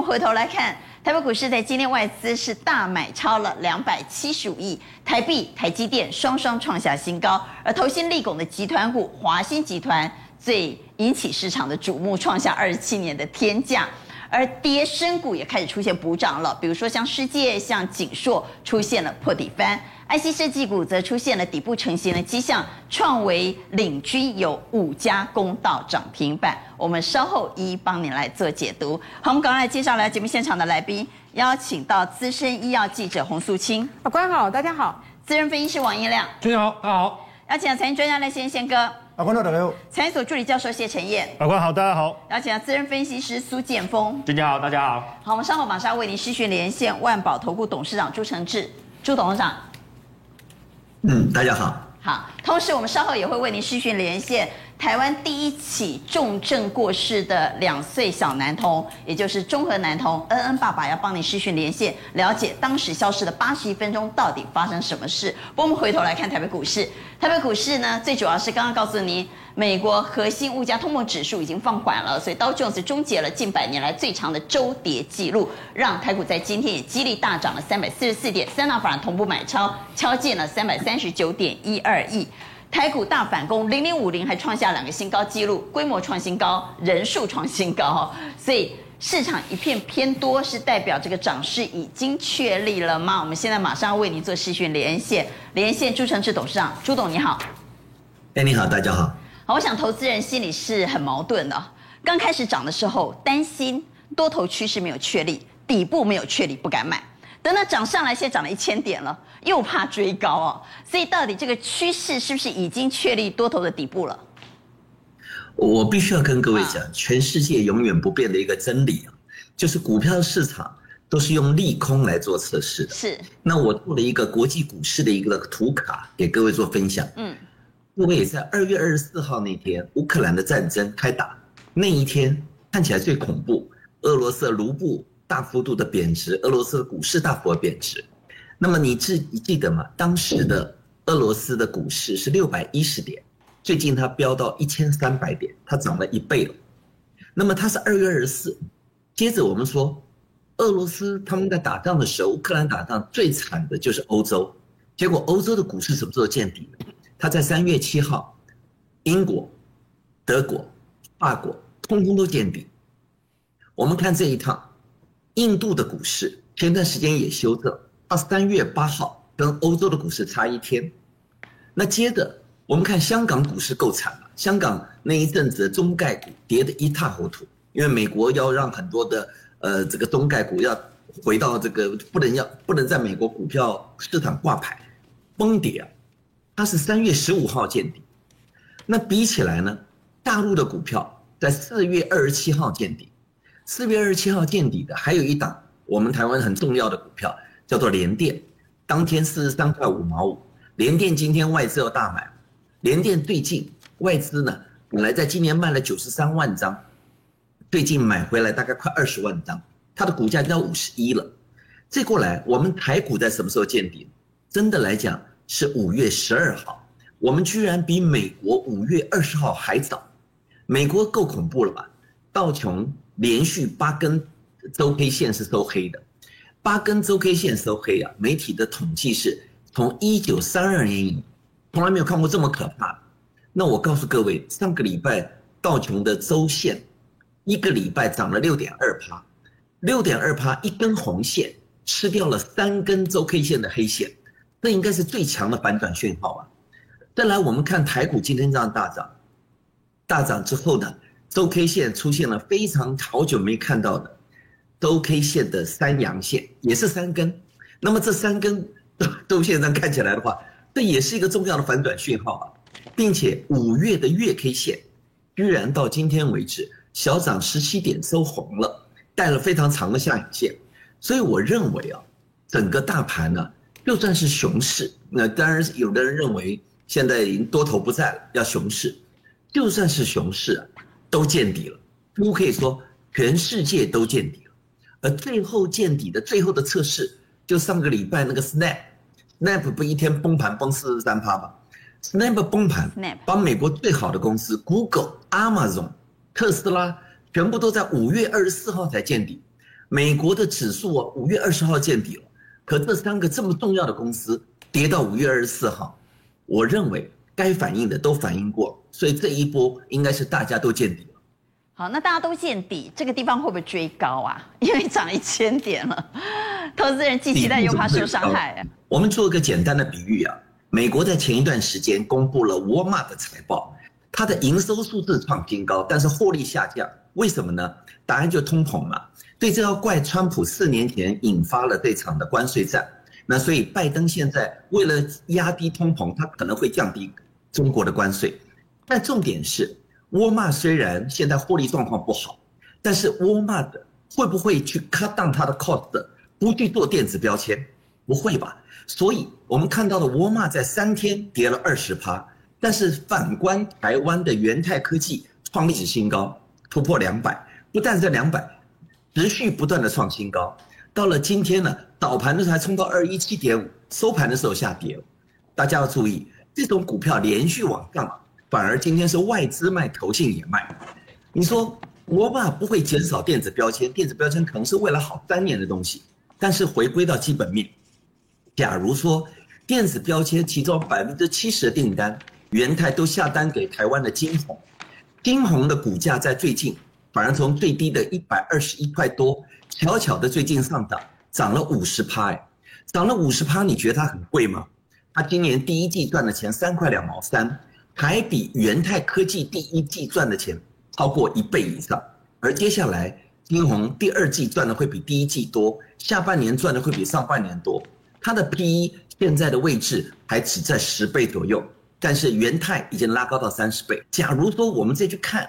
们回头来看，台北股市在今天外资是大买超了两百七十五亿台币，台积电双双创下新高，而投新立拱的集团股华新集团最引起市场的瞩目，创下二十七年的天价。而跌深股也开始出现补涨了，比如说像世界、像景硕出现了破底翻，IC 设计股则出现了底部成型的迹象，创维领军有五家公道涨停板。我们稍后一一帮您来做解读。好，我们赶快来介绍来节目现场的来宾，邀请到资深医药记者洪素清，法官好，大家好；资深分析师王一亮，大家好，大家好；邀请财经专家赖先先哥。法官好，大家好。财经所助理教授谢晨彦，法官好，大家好。邀请到资深分析师苏建峰，大家好，大家好。好，我们稍后马上为您视讯连线万宝投顾董事长朱承志，朱董事长。嗯，大家好。好，同时我们稍后也会为您视讯连线。台湾第一起重症过世的两岁小男童，也就是中和男童恩恩爸爸，要帮你视讯连线，了解当时消失的八十一分钟到底发生什么事。不过我们回头来看台北股市，台北股市呢，最主要是刚刚告诉您，美国核心物价通膨指数已经放缓了，所以道琼斯终结了近百年来最长的周跌记录，让台股在今天也激励大涨了三百四十四点，三大法人同步买超，敲进了三百三十九点一二亿。台股大反攻，零零五零还创下两个新高纪录，规模创新高，人数创新高，所以市场一片偏多，是代表这个涨势已经确立了吗？我们现在马上为您做视讯连线，连线朱成志董事长，朱董你好。哎，你好，大家好。好，我想投资人心里是很矛盾的，刚开始涨的时候担心多头趋势没有确立，底部没有确立，不敢买。等到涨上来，现在涨了一千点了，又怕追高哦，所以到底这个趋势是不是已经确立多头的底部了？我必须要跟各位讲，全世界永远不变的一个真理啊，就是股票市场都是用利空来做测试的。是。那我做了一个国际股市的一个图卡给各位做分享。嗯。各位在二月二十四号那天，乌克兰的战争开打那一天，看起来最恐怖，俄罗斯的卢布。大幅度的贬值，俄罗斯的股市大幅的贬值。那么你记你记得吗？当时的俄罗斯的股市是六百一十点，最近它飙到一千三百点，它涨了一倍了。那么它是二月二十四，接着我们说，俄罗斯他们在打仗的时候，乌克兰打仗最惨的就是欧洲，结果欧洲的股市什么时候见底？它在三月七号，英国、德国、法国通通都见底。我们看这一趟。印度的股市前段时间也修正，到三月八号跟欧洲的股市差一天。那接着我们看香港股市够惨了，香港那一阵子中概股跌得一塌糊涂，因为美国要让很多的呃这个中概股要回到这个不能要不能在美国股票市场挂牌，崩跌啊，它是三月十五号见底。那比起来呢，大陆的股票在四月二十七号见底。四月二十七号见底的，还有一档我们台湾很重要的股票，叫做联电，当天四十三块五毛五。联电今天外资要大买，联电最近外资呢，本来在今年卖了九十三万张，最近买回来大概快二十万张，它的股价就要五十一了。这过来，我们台股在什么时候见底？真的来讲是五月十二号，我们居然比美国五月二十号还早，美国够恐怖了吧？道琼。连续八根周 K 线是收黑的，八根周 K 线收黑啊！媒体的统计是从一九三二年以从来没有看过这么可怕。那我告诉各位，上个礼拜道琼的周线一个礼拜涨了六点二趴，六点二趴一根红线吃掉了三根周 K 线的黑线，这应该是最强的反转讯号啊！再来，我们看台股今天这样大涨，大涨之后呢？周 K 线出现了非常好久没看到的周 K 线的三阳线，也是三根。那么这三根周线上看起来的话，这也是一个重要的反转讯号啊，并且五月的月 K 线居然到今天为止小涨十七点收红了，带了非常长的下影线。所以我认为啊，整个大盘呢，就算是熊市，那当然有的人认为现在已经多头不在了，要熊市，就算是熊市啊。都见底了，都可以说全世界都见底了，而最后见底的最后的测试，就上个礼拜那个 Snap，Snap 不一天崩盘崩四十三趴吗？Snap 崩盘，把美国最好的公司 Google、Amazon、特斯拉全部都在五月二十四号才见底，美国的指数啊，五月二十号见底了，可这三个这么重要的公司跌到五月二十四号，我认为该反应的都反应过，所以这一波应该是大家都见底了。好，那大家都见底，这个地方会不会追高啊？因为涨一千点了，投资人既期待又怕受伤害啊。我们做一个简单的比喻啊，美国在前一段时间公布了沃尔玛的财报，它的营收数字创新高，但是获利下降，为什么呢？答案就通膨嘛。对，这要怪川普四年前引发了这场的关税战。那所以拜登现在为了压低通膨，他可能会降低中国的关税。但重点是，沃尔玛虽然现在获利状况不好，但是沃尔玛的会不会去 cut down 它的 cost，不去做电子标签？不会吧？所以我们看到的沃尔玛在三天跌了二十趴，但是反观台湾的元泰科技创历史新高，突破两百，不但是两百。持续不断的创新高，到了今天呢，早盘的时候还冲到二一七点五，收盘的时候下跌。大家要注意，这种股票连续往上，反而今天是外资卖，投信也卖。你说我吧不会减少电子标签，电子标签可能是未来好三年的东西，但是回归到基本面，假如说电子标签其中百分之七十的订单，元泰都下单给台湾的晶宏，晶宏的股价在最近。反而从最低的一百二十一块多，悄悄的最近上涨，涨了五十趴，哎，涨了五十趴，你觉得它很贵吗？它今年第一季赚的钱三块两毛三，还比元泰科技第一季赚的钱超过一倍以上。而接下来晶宏第二季赚的会比第一季多，下半年赚的会比上半年多。它的 PE 现在的位置还只在十倍左右，但是元泰已经拉高到三十倍。假如说我们再去看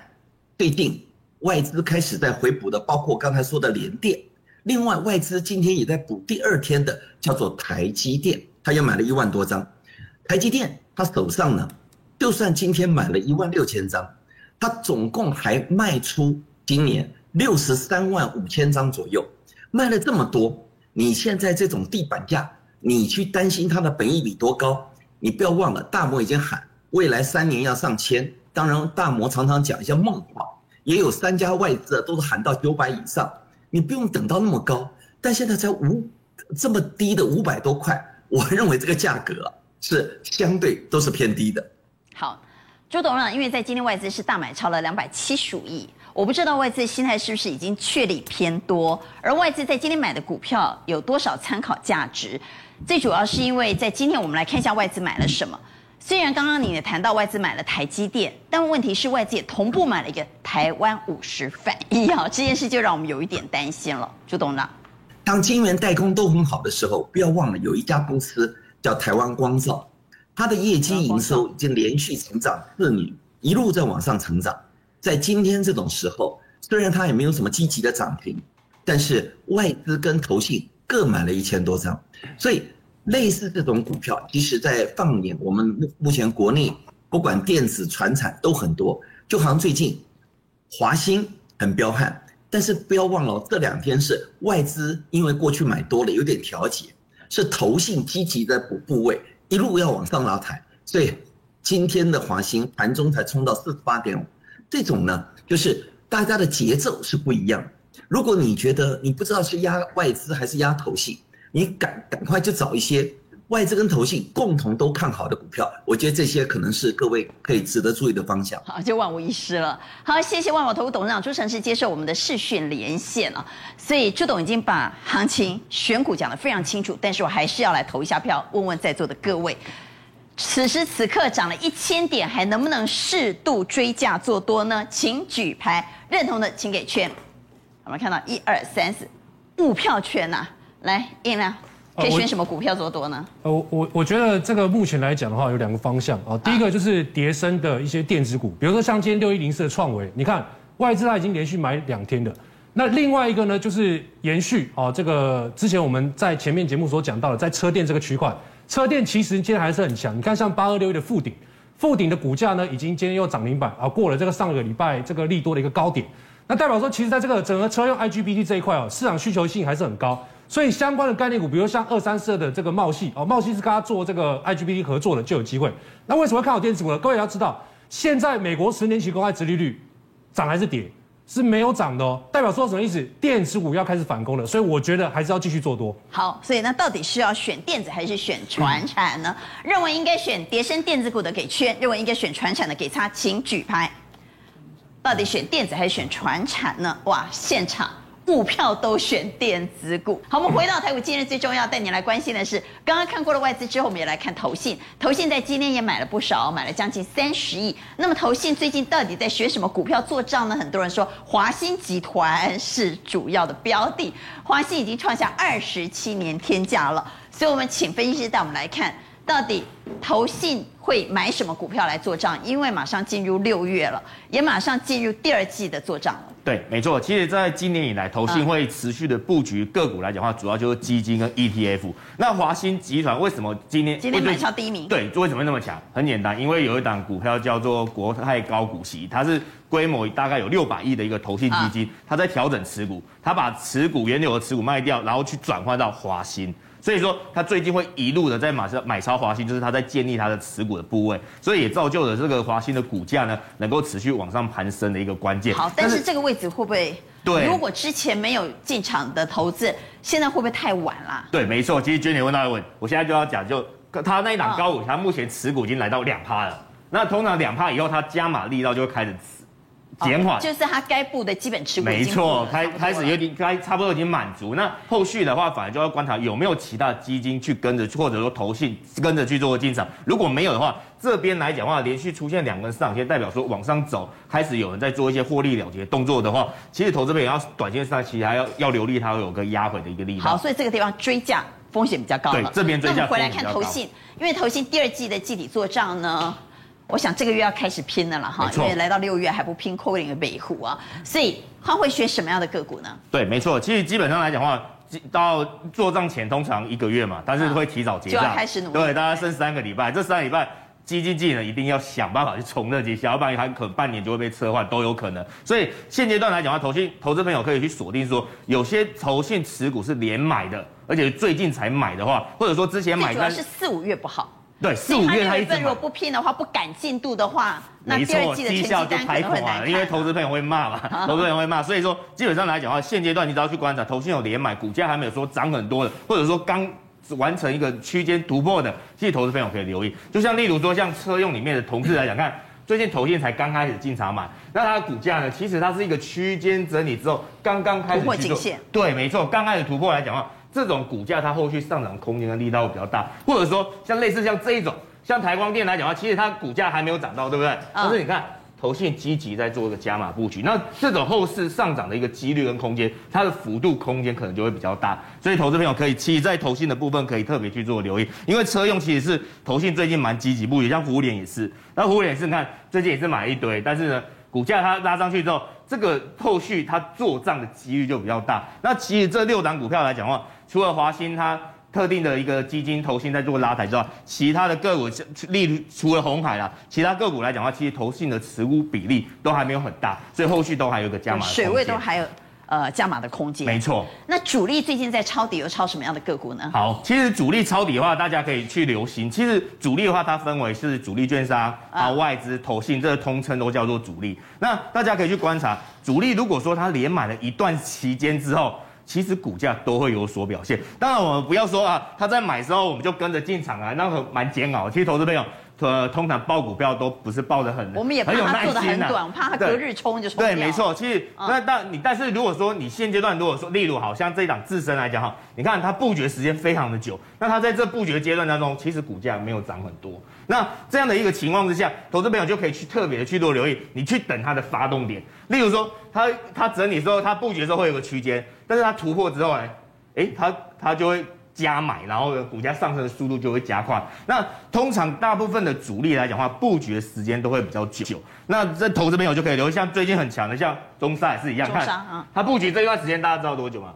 最近。外资开始在回补的，包括刚才说的联电。另外，外资今天也在补第二天的，叫做台积电，他又买了一万多张。台积电他手上呢，就算今天买了一万六千张，他总共还卖出今年六十三万五千张左右，卖了这么多。你现在这种地板价，你去担心它的本益比多高？你不要忘了，大摩已经喊未来三年要上千。当然，大摩常常讲一些梦话。也有三家外资都是喊到九百以上，你不用等到那么高，但现在才五这么低的五百多块，我认为这个价格是相对都是偏低的。好，朱董事长，因为在今天外资是大买超了两百七十五亿，我不知道外资心态是不是已经确立偏多，而外资在今天买的股票有多少参考价值？最主要是因为在今天我们来看一下外资买了什么。虽然刚刚你也谈到外资买了台积电，但问题是外资也同步买了一个台湾五十反一啊，这件事就让我们有一点担心了。朱董事长，当晶圆代工都很好的时候，不要忘了有一家公司叫台湾光罩，它的业绩营收已经连续成长四年，一路在往上成长。在今天这种时候，虽然它也没有什么积极的涨停，但是外资跟投信各买了一千多张，所以。类似这种股票，其实，在放眼我们目目前国内，不管电子、船产都很多。就好像最近华兴很彪悍，但是不要忘了，这两天是外资因为过去买多了，有点调节，是投信积极的补部位，一路要往上拉抬，所以今天的华兴盘中才冲到四十八点五。这种呢，就是大家的节奏是不一样。如果你觉得你不知道是压外资还是压投信，你赶赶快就找一些外资跟投信共同都看好的股票，我觉得这些可能是各位可以值得注意的方向。好，就万无一失了。好，谢谢万宝投顾董事长朱成是接受我们的视讯连线了。所以朱董已经把行情选股讲得非常清楚，但是我还是要来投一下票，问问在座的各位，此时此刻涨了一千点，还能不能适度追价做多呢？请举牌，认同的请给圈。我们看到一二三四五票圈呐、啊。来，印亮可以选什么股票做多呢？呃，我我我觉得这个目前来讲的话，有两个方向啊。第一个就是叠升的一些电子股，比如说像今天六一零四的创维，你看外资它已经连续买两天的。那另外一个呢，就是延续啊，这个之前我们在前面节目所讲到的，在车电这个区块，车电其实今天还是很强。你看像八二六一的富鼎，富鼎的股价呢，已经今天又涨停板啊，过了这个上个礼拜这个利多的一个高点。那代表说，其实在这个整个车用 IGBT 这一块哦，市场需求性还是很高。所以相关的概念股，比如像二三四的这个茂系哦，茂系是跟他做这个 IGBT 合作的，就有机会。那为什么会看好电子股呢？各位要知道，现在美国十年期公债殖利率涨还是跌？是没有涨的哦，代表说什么意思？电子股要开始反攻了，所以我觉得还是要继续做多。好，所以那到底是要选电子还是选传产呢？认为应该选跌深电子股的给圈，认为应该选传产的给叉，请举牌。到底选电子还是选传产呢？哇，现场。股票都选电子股。好，我们回到台股，今日最重要带你来关心的是，刚刚看过了外资之后，我们也来看投信。投信在今天也买了不少，买了将近三十亿。那么投信最近到底在学什么股票做账呢？很多人说华新集团是主要的标的，华新已经创下二十七年天价了。所以，我们请分析师带我们来看，到底投信会买什么股票来做账？因为马上进入六月了，也马上进入第二季的做账了。对，没错。其实，在今年以来，投信会持续的布局个股来讲的话，主要就是基金跟 ETF。那华新集团为什么今天今天买超第一名？对，为什么会那么强？很简单，因为有一档股票叫做国泰高股息，它是规模大概有六百亿的一个投信基金，它在调整持股，它把持股原有的持股卖掉，然后去转换到华新。所以说，他最近会一路的在买超买超华新，就是他在建立他的持股的部位，所以也造就了这个华新的股价呢，能够持续往上攀升的一个关键。好，但是这个位置会不会？对，如果之前没有进场的投资，现在会不会太晚了？对，没错。其实娟姐问到一个问，我现在就要讲，就他那一档高股，他目前持股已经来到两趴了。那通常两趴以后，他加码力道就会开始。减缓、哦、就是它该布的基本持股，没错，开开始有点该差不多已经满足。那后续的话，反而就要观察有没有其他基金去跟着，或者说投信跟着去做进场。如果没有的话，这边来讲的话，连续出现两根上影线，代表说往上走，开始有人在做一些获利了结动作的话，其实投资者也要短线上其实还要要留意它会有个压回的一个力量。好，所以这个地方追价风险比较高。对，这边追价。那我们回来看投信，因为投信第二季的季底做账呢。我想这个月要开始拼了了哈，因为来到六月还不拼扣零的北湖啊，所以他会选什么样的个股呢？对，没错，其实基本上来讲的话，到做账前通常一个月嘛，但是会提早结账，就要开始努力。对，大家剩三个礼拜，这三个礼拜基金经理呢一定要想办法去冲这几小板，还可能半年就会被撤换都有可能。所以现阶段来讲的话，投信投资朋友可以去锁定说，有些投信持股是连买的，而且最近才买的话，或者说之前买，主要是四五月不好。对，四五月他一直如果不拼的话，不赶进度的话，那第二季的绩效就拍垮了，因为投资朋友会骂嘛，投资朋友会骂，所以说基本上来讲的话，现阶段你只要去观察，投信有连买，股价还没有说涨很多的，或者说刚完成一个区间突破的，其实投资朋友可以留意。就像例如说，像车用里面的同事来讲，看最近投信才刚开始进场买，那它的股价呢，其实它是一个区间整理之后刚刚开始突破颈线，对，没错，刚开始突破来讲的话，这种股价它后续上涨空间的力道会比较大，或者说像类似像这一种。像台光电来讲的话，其实它股价还没有涨到，对不对？但是你看，投信积极在做一个加码布局，那这种后市上涨的一个几率跟空间，它的幅度空间可能就会比较大。所以投资朋友可以，其实在投信的部分可以特别去做留意，因为车用其实是投信最近蛮积极布局，像胡联也是。那胡联也是，你看最近也是买了一堆，但是呢，股价它拉上去之后，这个后续它做账的几率就比较大。那其实这六档股票来讲的话，除了华新它。特定的一个基金投信在做拉抬之外，其他的个股，例如除了红海啦，其他个股来讲的话，其实投信的持股比例都还没有很大，所以后续都还有一个加码。水位都还有呃加码的空间。没错。那主力最近在抄底，又抄什么样的个股呢？好，其实主力抄底的话，大家可以去留心。其实主力的话，它分为是主力券商啊、外资、投信，这个通称都叫做主力。那大家可以去观察，主力如果说它连买了一段期间之后。其实股价都会有所表现，当然我们不要说啊，他在买的时候我们就跟着进场啊，那个蛮煎熬。其实投资朋友，呃，通常抱股票都不是抱得很，我们也怕它做得很短，怕它隔日冲就冲。对，没错。其实那但你但是如果说你现阶段如果说，例如好像这一档自身来讲哈，你看它布局时间非常的久，那它在这布局的阶段当中，其实股价没有涨很多。那这样的一个情况之下，投资朋友就可以去特别的去做留意，你去等它的发动点。例如说，它它整理之后，它布局的时候会有个区间，但是它突破之后呢，哎，它它就会加买，然后股价上升的速度就会加快。那通常大部分的主力来讲的话，布局的时间都会比较久。那这投资朋友就可以留意，像最近很强的，像中沙也是一样，看它布局这一段时间，大家知道多久吗？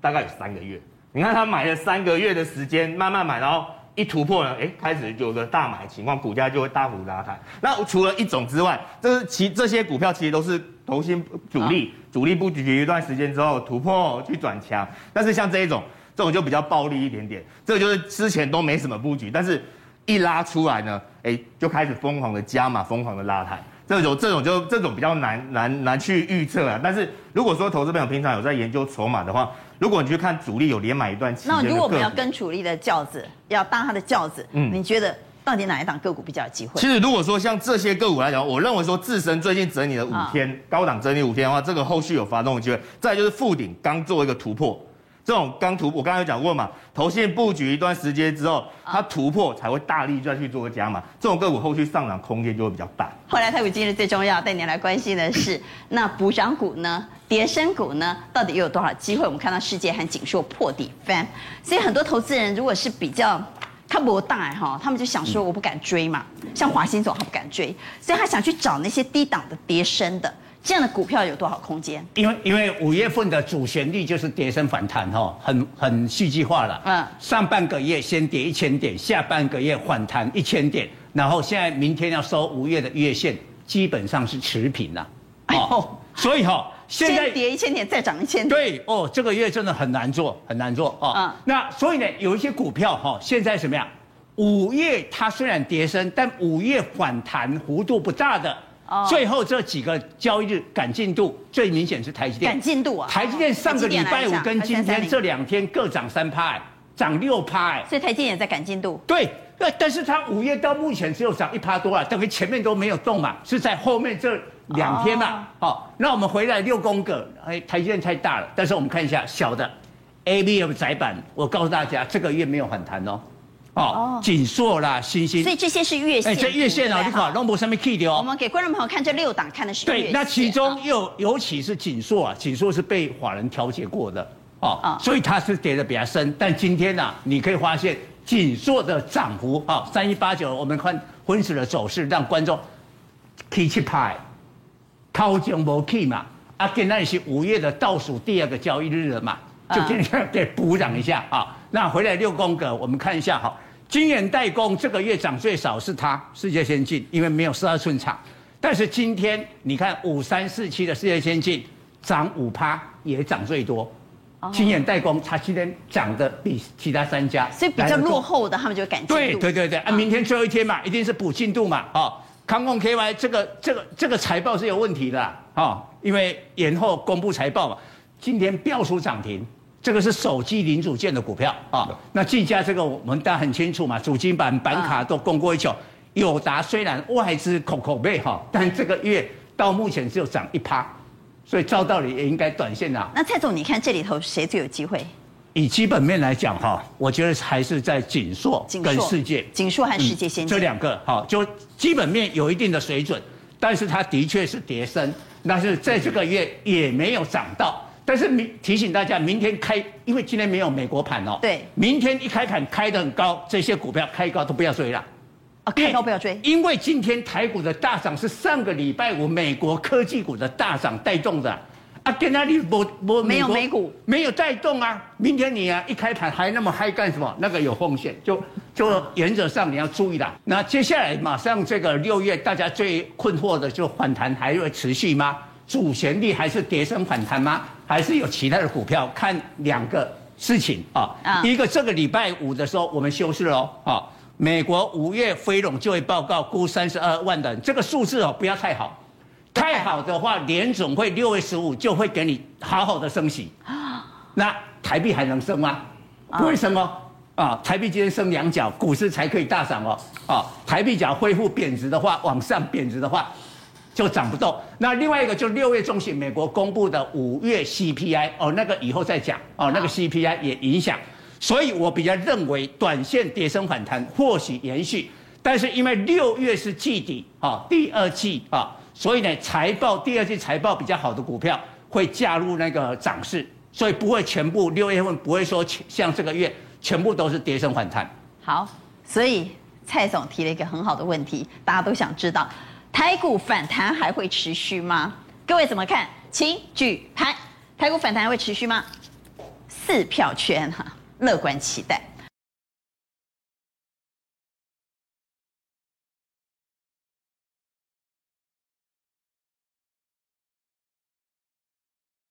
大概有三个月。你看它买了三个月的时间，慢慢买，然后。一突破呢，哎，开始有个大买情况，股价就会大幅拉抬。那除了一种之外，这是其这些股票其实都是投信主力，主力布局一段时间之后突破去转强。但是像这一种，这种就比较暴力一点点，这个就是之前都没什么布局，但是一拉出来呢，哎，就开始疯狂的加码，疯狂的拉抬。这种这种就这种比较难难难去预测啊。但是如果说投资朋友平常有在研究筹码的话，如果你去看主力有连买一段期，那如果我们要跟主力的轿子，要当他的轿子，嗯，你觉得？到底哪一档个股比较有机会？其实如果说像这些个股来讲，我认为说自身最近整理了五天，哦、高档整理五天的话，这个后续有发动的机会。再就是附顶刚做一个突破，这种刚突破，我刚才有讲过嘛，投信布局一段时间之后，它突破才会大力再去做个加码，这种个股后续上涨空间就会比较大。后来台股今日最重要带你来关心的是，那补涨股呢，跌升股呢，到底又有多少机会？我们看到世界和景硕破底翻，所以很多投资人如果是比较。他不大哈，他们就想说我不敢追嘛，像华新总他不敢追，所以他想去找那些低档的跌升的这样的股票有多少空间？因为因为五月份的主旋律就是跌升反弹哈，很很戏剧化了。嗯，上半个月先跌一千点，下半个月反弹一千点，然后现在明天要收五月的月线，基本上是持平了。哦，所以哈，现在跌一千点再涨一千点。对哦，这个月真的很难做，很难做哦。嗯。那所以呢，有一些股票哈，现在什么样？五月它虽然跌升，但五月反弹幅度不大的。哦。最后这几个交易日赶进度最明显是台积电。赶进度啊！台积电上个礼拜五跟今天这两天各涨三趴，涨六趴。所以台积电也在赶进度。对。那，但是它五月到目前只有涨一趴多啊，等于前面都没有动嘛，是在后面这两天嘛。好、oh. 哦，那我们回来六宫格，哎，台积电太大了。但是我们看一下小的，ABF 窄板，我告诉大家，这个月没有反弹哦。哦，景硕啦，星星。所以这些是月线。哎，这月线啊，你看，龙博上面 K 的哦。我们给观众朋友看这六档，看的是。对，那其中又尤其是景硕啊，景硕是被法人调节过的哦，oh. 所以它是跌的比较深。但今天呢、啊，你可以发现。紧缩的涨幅啊，三一八九，我们看分时的走势，让观众起气派，掏钱无起嘛。啊，今天是五月的倒数第二个交易日了嘛，就今天给补涨一下啊。那回来六宫格，我们看一下哈，晶圆代工这个月涨最少是它世界先进，因为没有十二寸厂。但是今天你看五三四七的世界先进涨五趴，也涨最多。晶圆代工，它今天涨的比其他三家，所以比较落后的他们就赶进度。对对对对，啊，明天最后一天嘛，一定是补进度嘛，哦，康控 KY 这个这个这个财报是有问题的啊，哦，因为延后公布财报嘛，今天飙出涨停，这个是手机零组件的股票啊，哦，那技嘉这个我们大家很清楚嘛，主机板板卡都供过一球，友达虽然外资口口碑哈，但这个月到目前只有涨一趴。所以照道理也应该短线啊。那蔡总，你看这里头谁最有机会？以基本面来讲哈，我觉得还是在景硕跟世界。景硕和世界先进、嗯、这两个哈，就基本面有一定的水准，但是它的确是跌升，但是在这个月也没有涨到。但是明提醒大家，明天开，因为今天没有美国盘哦。对。明天一开盘开得很高，这些股票开高都不要追了。啊，开高不要追，因为今天台股的大涨是上个礼拜五美国科技股的大涨带动的，啊，跟那里不不没有美股没有带动啊，明天你啊一开盘还那么嗨干什么？那个有风险，就就原则上你要注意了。那接下来马上这个六月大家最困惑的就反弹还会持续吗？主旋律还是跌升反弹吗？还是有其他的股票？看两个事情啊，啊一个这个礼拜五的时候我们休市喽啊。美国五月非农就业报告估三十二万人，这个数字哦不要太好，太好的话联总会六月十五就会给你好好的升息，那台币还能升吗？不会升哦，啊，台币今天升两角，股市才可以大涨哦，啊，台币只要恢复贬值的话，往上贬值的话就涨不动。那另外一个就六月中旬美国公布的五月 CPI 哦，那个以后再讲哦，那个 CPI 也影响。所以我比较认为，短线跌升反弹或许延续，但是因为六月是季底啊，第二季啊，所以呢，财报第二季财报比较好的股票会加入那个涨势，所以不会全部六月份不会说像这个月全部都是跌升反弹。好，所以蔡总提了一个很好的问题，大家都想知道，台股反弹还会持续吗？各位怎么看？请举牌，台股反弹还会持续吗？四票圈哈。乐观期待。